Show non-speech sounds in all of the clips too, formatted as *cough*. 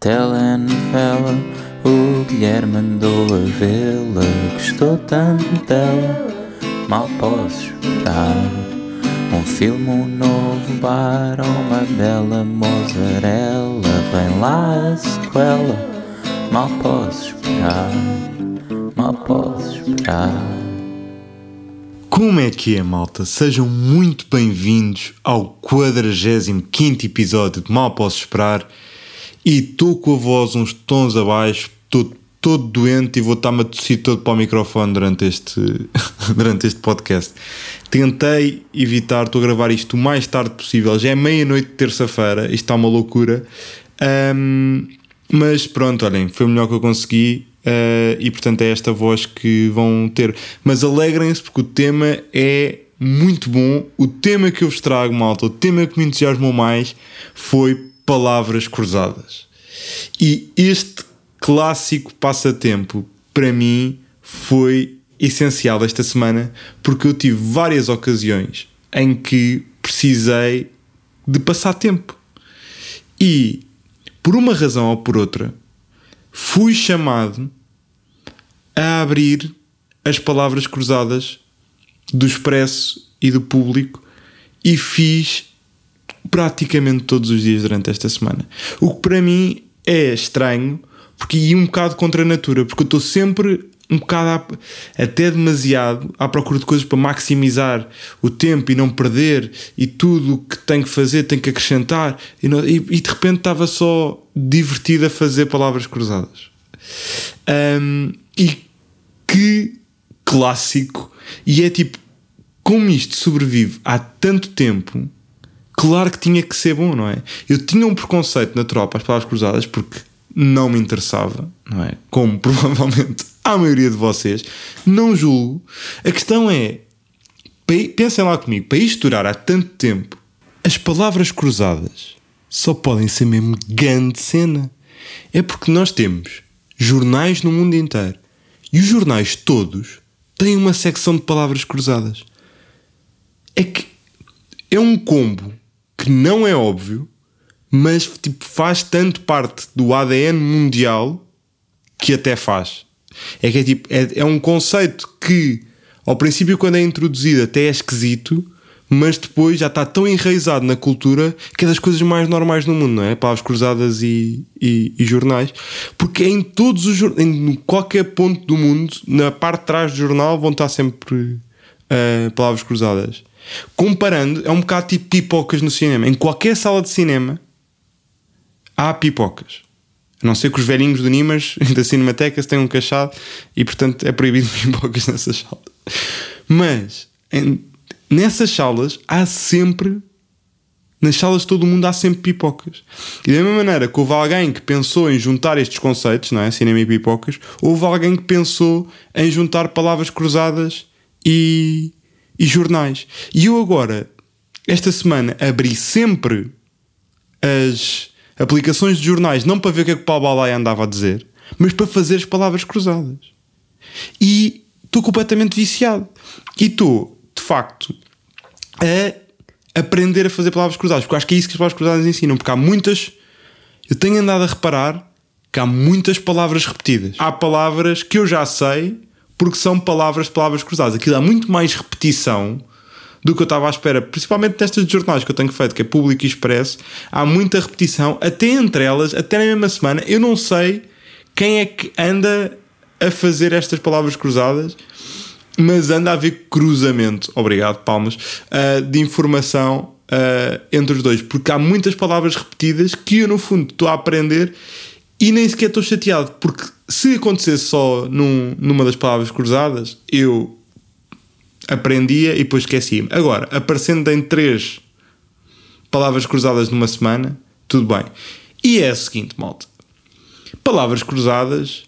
telenovela. O Guilherme andou a vê-la, gostou tanto dela, mal posso esperar. Um filme, um novo bar, uma bela mozzarella. Vem lá a sequela, mal posso esperar, mal posso esperar. Como é que é, malta? Sejam muito bem-vindos ao 45 episódio de Mal Posso Esperar. E estou com a voz uns tons abaixo, estou todo doente e vou estar-me a tossir todo para o microfone durante este, *laughs* durante este podcast. Tentei evitar, estou a gravar isto o mais tarde possível, já é meia-noite de terça-feira, isto está uma loucura. Um, mas pronto, olhem, foi o melhor que eu consegui. Uh, e portanto é esta voz que vão ter. Mas alegrem-se porque o tema é muito bom. O tema que eu vos trago, malta, o tema que me entusiasmou mais foi palavras cruzadas. E este clássico passatempo, para mim, foi essencial esta semana porque eu tive várias ocasiões em que precisei de passar tempo. E, por uma razão ou por outra, fui chamado a abrir as palavras cruzadas do Expresso e do Público e fiz praticamente todos os dias durante esta semana. O que para mim é estranho, porque ia um bocado contra a natura, porque eu estou sempre um bocado, até demasiado, à procura de coisas para maximizar o tempo e não perder, e tudo o que tenho que fazer tenho que acrescentar, e, não, e, e de repente estava só divertido a fazer palavras cruzadas. Um, e que clássico! E é tipo, como isto sobrevive há tanto tempo claro que tinha que ser bom, não é? Eu tinha um preconceito natural para as palavras cruzadas porque não me interessava, não é? Como *laughs* provavelmente a maioria de vocês, não julgo. A questão é, pensem lá comigo, para isto durar há tanto tempo, as palavras cruzadas só podem ser mesmo grande cena. É porque nós temos jornais no mundo inteiro e os jornais todos têm uma secção de palavras cruzadas. É que é um combo que não é óbvio, mas tipo, faz tanto parte do ADN mundial que até faz. É que é tipo, é, é um conceito que ao princípio, quando é introduzido, até é esquisito, mas depois já está tão enraizado na cultura que é das coisas mais normais no mundo, não é? Palavras cruzadas e, e, e jornais, porque em todos os em qualquer ponto do mundo, na parte de trás do jornal, vão estar sempre uh, palavras cruzadas. Comparando, é um bocado tipo pipocas no cinema. Em qualquer sala de cinema há pipocas. A não ser que os velhinhos do Nimas *laughs* da Cinemateca tenham um cachado e, portanto, é proibido *laughs* pipocas nessas salas. Mas em, nessas salas há sempre. Nas salas de todo o mundo há sempre pipocas. E da mesma maneira que houve alguém que pensou em juntar estes conceitos, não é? Cinema e pipocas, houve alguém que pensou em juntar palavras cruzadas e, e jornais. E eu agora, esta semana, abri sempre as aplicações de jornais, não para ver o que é que o Paulo Balai andava a dizer, mas para fazer as palavras cruzadas. E estou completamente viciado. E estou, de facto, a aprender a fazer palavras cruzadas, porque acho que é isso que as palavras cruzadas ensinam, porque há muitas. Eu tenho andado a reparar que há muitas palavras repetidas. Há palavras que eu já sei porque são palavras, palavras cruzadas. Aquilo há muito mais repetição do que eu estava à espera, principalmente nestas jornais que eu tenho feito, que é público e expresso. Há muita repetição, até entre elas, até na mesma semana. Eu não sei quem é que anda a fazer estas palavras cruzadas, mas anda a haver cruzamento, obrigado, palmas, uh, de informação uh, entre os dois, porque há muitas palavras repetidas que eu, no fundo, estou a aprender e nem sequer estou chateado, porque se acontecesse só num, numa das palavras cruzadas, eu aprendia e depois esquecia-me. Agora, aparecendo em três palavras cruzadas numa semana, tudo bem. E é a seguinte, malta. Palavras cruzadas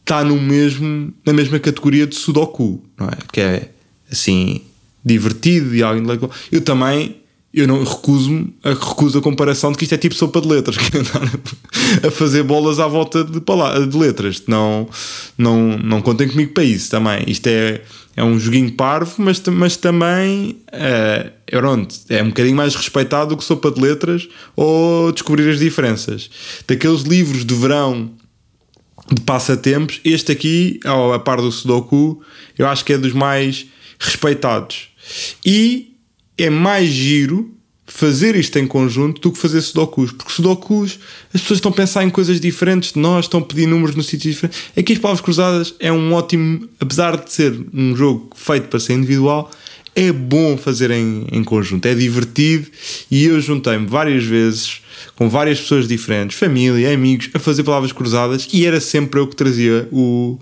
está no mesmo, na mesma categoria de Sudoku, não é? Que é assim, divertido e algo. Eu também eu não recuso-me a recuso a comparação de que isto é tipo sopa de letras, *laughs* que é andar a fazer bolas à volta de, de letras. Não, não, não contem comigo para isso também. Isto é, é um joguinho parvo, mas, mas também é, é um bocadinho mais respeitado do que sopa de letras ou descobrir as diferenças. Daqueles livros de verão de passatempos, este aqui, ao a par do Sudoku, eu acho que é dos mais respeitados. E é mais giro fazer isto em conjunto do que fazer sudokus, porque sudokus as pessoas estão a pensar em coisas diferentes de nós, estão a pedir números no sítio diferente. Aqui as palavras cruzadas é um ótimo, apesar de ser um jogo feito para ser individual, é bom fazer em, em conjunto, é divertido e eu juntei-me várias vezes com várias pessoas diferentes, família, amigos, a fazer palavras cruzadas e era sempre eu que trazia o,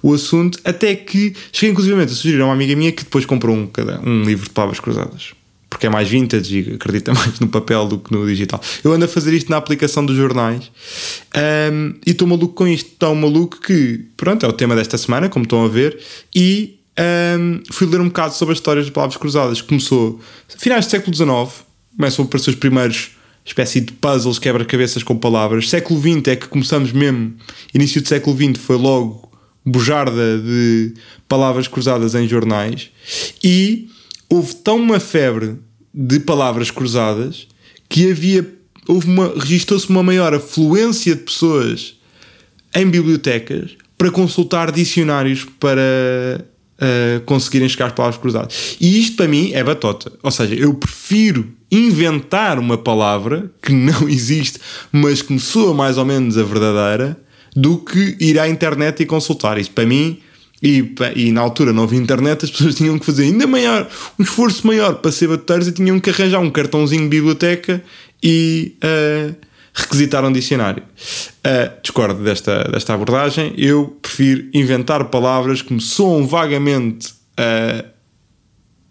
o assunto, até que cheguei inclusivamente a sugerir a uma amiga minha que depois comprou um, um livro de palavras cruzadas porque é mais vintage e acredita *laughs* mais no papel do que no digital. Eu ando a fazer isto na aplicação dos jornais um, e estou maluco com isto. Tão maluco que, pronto, é o tema desta semana, como estão a ver, e um, fui ler um bocado sobre as histórias de palavras cruzadas. Começou finais do século XIX, começam a aparecer os primeiros espécie de puzzles, quebra-cabeças com palavras. Século XX é que começamos mesmo, início do século XX foi logo bujarda de palavras cruzadas em jornais e houve tão uma febre de palavras cruzadas que havia houve uma registrou-se uma maior afluência de pessoas em bibliotecas para consultar dicionários para uh, conseguirem chegar às palavras cruzadas. E isto para mim é batota. Ou seja, eu prefiro inventar uma palavra que não *laughs* existe, mas que me soa mais ou menos a verdadeira, do que ir à internet e consultar. Isto para mim e, e, na altura não havia internet, as pessoas *laughs* tinham que fazer ainda maior, um esforço maior para ser batuteiros e tinham que arranjar um cartãozinho de biblioteca e uh, requisitar um dicionário. Uh, discordo desta, desta abordagem. Eu prefiro inventar palavras que me soam vagamente a,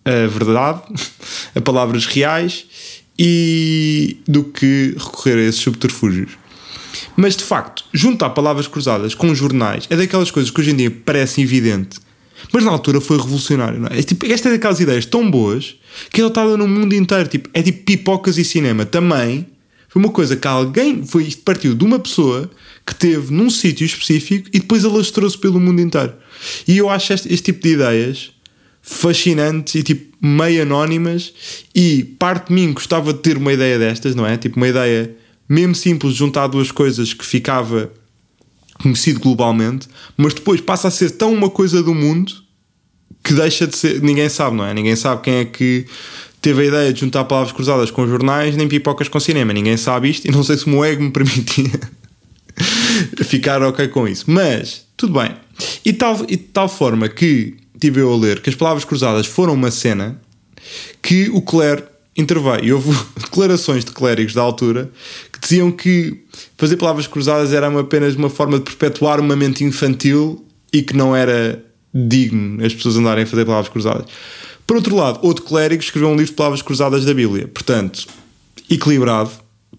a verdade, *laughs* a palavras reais, e do que recorrer a esses subterfúgios. Mas de facto, juntar palavras cruzadas com jornais é daquelas coisas que hoje em dia parece evidente, mas na altura foi revolucionário. É? é tipo, esta é daquelas ideias tão boas que ela estava no mundo inteiro. Tipo, é tipo pipocas e cinema. Também foi uma coisa que alguém. Foi, isto partiu de uma pessoa que teve num sítio específico e depois alastrou-se pelo mundo inteiro. E eu acho este, este tipo de ideias fascinantes e tipo meio anónimas. E parte de mim gostava de ter uma ideia destas, não é? Tipo, uma ideia mesmo simples, juntar duas coisas que ficava conhecido globalmente, mas depois passa a ser tão uma coisa do mundo que deixa de ser. Ninguém sabe, não é? Ninguém sabe quem é que teve a ideia de juntar palavras cruzadas com jornais nem pipocas com cinema. Ninguém sabe isto e não sei se o meu ego me *laughs* permitia ficar ok com isso. Mas, tudo bem. E tal, e de tal forma que tive eu a ler que as palavras cruzadas foram uma cena que o Claire interveio. E houve *laughs* declarações de clérigos da altura que diziam que fazer palavras cruzadas era apenas uma forma de perpetuar uma mente infantil e que não era digno as pessoas andarem a fazer palavras cruzadas. Por outro lado, outro clérigo escreveu um livro de palavras cruzadas da Bíblia. Portanto, equilibrado,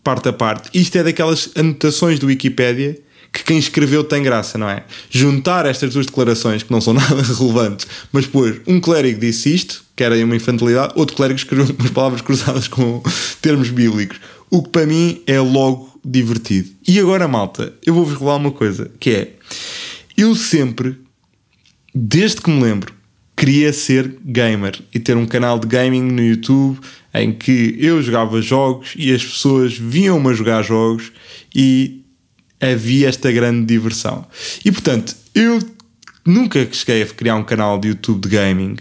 parte a parte. Isto é daquelas anotações do Wikipédia que quem escreveu tem graça, não é? Juntar estas duas declarações que não são *laughs* nada relevantes, mas depois um clérigo disse isto, que era uma infantilidade, outro clérigo escreveu *laughs* umas palavras cruzadas com termos bíblicos, o que para mim é logo divertido. E agora, malta, eu vou-vos revelar uma coisa, que é, eu sempre, desde que me lembro, queria ser gamer e ter um canal de gaming no YouTube em que eu jogava jogos e as pessoas viam-me a jogar jogos e havia esta grande diversão. E portanto, eu nunca cheguei a criar um canal de YouTube de gaming.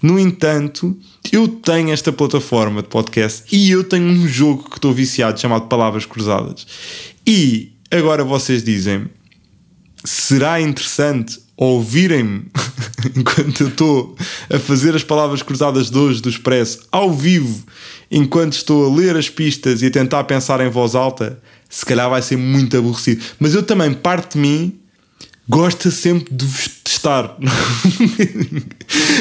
No entanto, eu tenho esta plataforma de podcast e eu tenho um jogo que estou viciado chamado Palavras Cruzadas. E agora vocês dizem: será interessante ouvirem-me *laughs* enquanto eu estou a fazer as palavras cruzadas de hoje do Expresso ao vivo, enquanto estou a ler as pistas e a tentar pensar em voz alta? Se calhar vai ser muito aborrecido. Mas eu também, parte de mim, gosta sempre de vos testar. *laughs*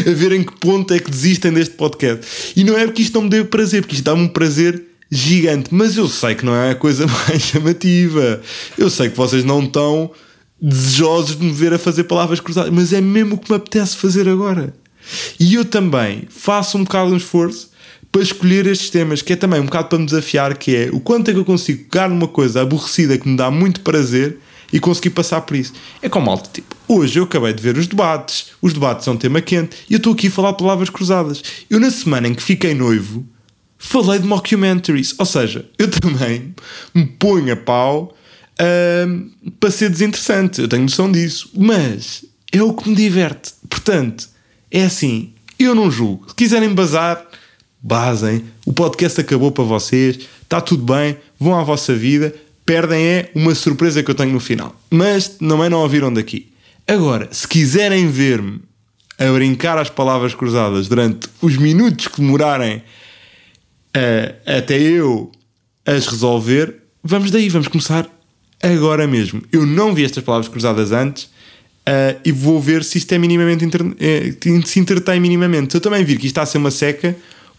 a ver em que ponto é que desistem deste podcast. E não é porque isto não me dê prazer, porque isto dá-me um prazer gigante. Mas eu sei que não é a coisa *laughs* mais chamativa. Eu sei que vocês não estão desejosos de me ver a fazer palavras cruzadas, mas é mesmo o que me apetece fazer agora. E eu também faço um bocado um esforço para escolher estes temas, que é também um bocado para me desafiar, que é o quanto é que eu consigo pegar numa coisa aborrecida que me dá muito prazer e conseguir passar por isso. É como alto, tipo, hoje eu acabei de ver os debates, os debates são um tema quente, e eu estou aqui a falar palavras cruzadas. Eu na semana em que fiquei noivo, falei de mockumentaries, ou seja, eu *laughs* também me ponho a pau uh, para ser desinteressante, eu tenho noção disso, mas é o que me diverte. Portanto, é assim, eu não julgo. Se quiserem bazar, basem. O podcast acabou para vocês, está tudo bem, vão à vossa vida perdem é uma surpresa que eu tenho no final. Mas também não ouviram daqui. Agora, se quiserem ver-me a brincar às palavras cruzadas durante os minutos que demorarem uh, até eu as resolver, vamos daí, vamos começar agora mesmo. Eu não vi estas palavras cruzadas antes uh, e vou ver se isto é minimamente eh, se entretém minimamente. Se eu também vir que isto está a ser uma seca,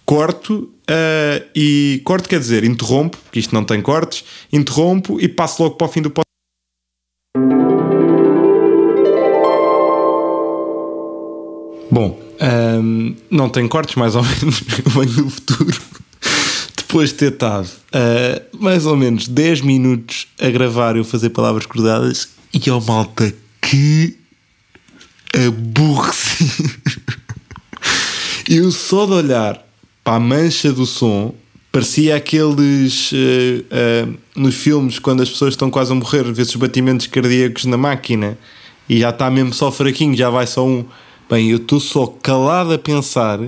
corto uh, e corto quer dizer interrompo, porque isto não tem cortes, interrompo e passo logo para o fim do podcast. Bom, um, ehm, não tem cortes, mais ou menos, *laughs* venho no futuro. *laughs* Depois de ter estado uh, mais ou menos 10 minutos a gravar eu fazer palavras cruzadas e ao malta que aborrecido. *laughs* eu só de olhar para a mancha do som parecia aqueles uh, uh, nos filmes quando as pessoas estão quase a morrer, vezes os batimentos cardíacos na máquina e já está mesmo só fraquinho, já vai só um. Bem, eu estou só calado a pensar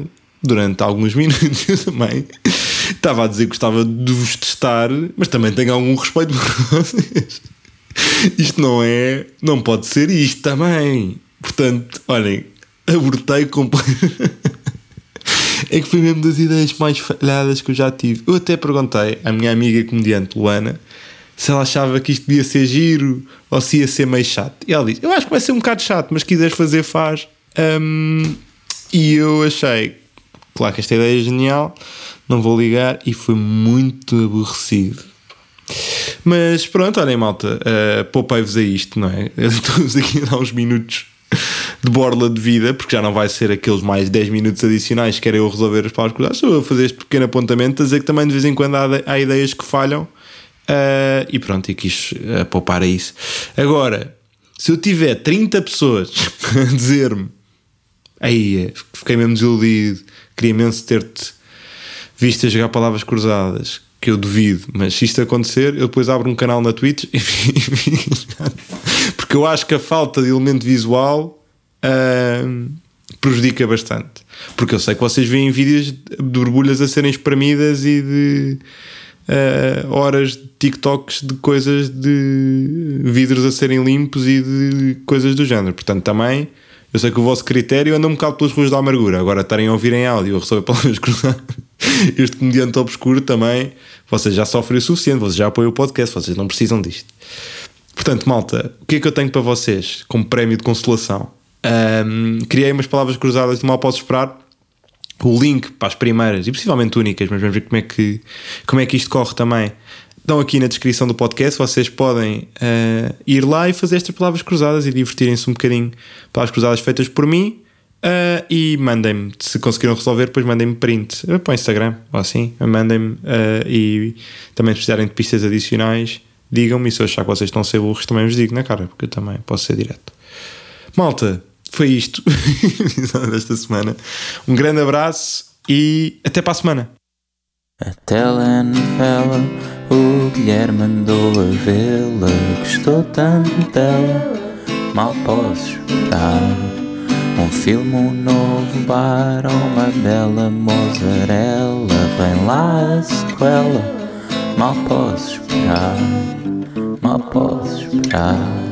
durante alguns *laughs* minutos também. Estava a dizer que gostava de vos testar, mas também tenho algum respeito por vocês. Isto não é. Não pode ser isto também. Portanto, olhem, abortei completamente. É que foi mesmo das ideias mais falhadas que eu já tive. Eu até perguntei à minha amiga comediante Luana se ela achava que isto devia ser giro ou se ia ser meio chato. E ela disse: Eu acho que vai ser um bocado chato, mas se quiseres fazer, faz. Um, e eu achei, claro que esta ideia é genial, não vou ligar, e foi muito aborrecido. Mas pronto, olhem, malta, uh, poupei-vos a isto, não é? *laughs* Estamos aqui a dar uns minutos de borla de vida, porque já não vai ser aqueles mais 10 minutos adicionais que querem eu resolver as palavras cruzadas. Estou a fazer este pequeno apontamento, a dizer que também de vez em quando há, há ideias que falham uh, e pronto, e quis uh, poupar a isso. Agora, se eu tiver 30 pessoas *laughs* a dizer-me aí fiquei mesmo desiludido, queria imenso ter-te visto a jogar palavras cruzadas, que eu duvido, mas se isto acontecer, eu depois abro um canal na Twitch *laughs* porque eu acho que a falta de elemento visual uh, prejudica bastante. Porque eu sei que vocês veem vídeos de borbulhas a serem espremidas e de uh, horas de TikToks de coisas de vidros a serem limpos e de coisas do género. Portanto, também eu sei que o vosso critério anda um bocado pelas ruas da amargura. Agora estarem a ouvir em áudio ou receber palavras *laughs* cruzadas, este comediante obscuro também, vocês já sofrem o suficiente, vocês já apoiam o podcast, vocês não precisam disto. Portanto, malta, o que é que eu tenho para vocês como prémio de consolação? Um, criei umas palavras cruzadas de mal posso esperar. O link para as primeiras e possivelmente únicas, mas vamos ver como é que, como é que isto corre também. Estão aqui na descrição do podcast. Vocês podem uh, ir lá e fazer estas palavras cruzadas e divertirem-se um bocadinho. Palavras cruzadas feitas por mim. Uh, e mandem-me, se conseguiram resolver, depois mandem-me print para o Instagram ou assim. Mandem-me uh, e também se precisarem de pistas adicionais, digam-me. E se eu achar que vocês estão a ser burros, também vos digo na cara, porque eu também posso ser direto. Malta, foi isto *laughs* desta semana. Um grande abraço e até para a semana. A telenovela, o Guilherme mandou a vê-la, gostou tanto dela, mal posso esperar. Um filme, um novo bar, uma bela mozzarella, vem lá a sequela, mal posso esperar, mal posso esperar.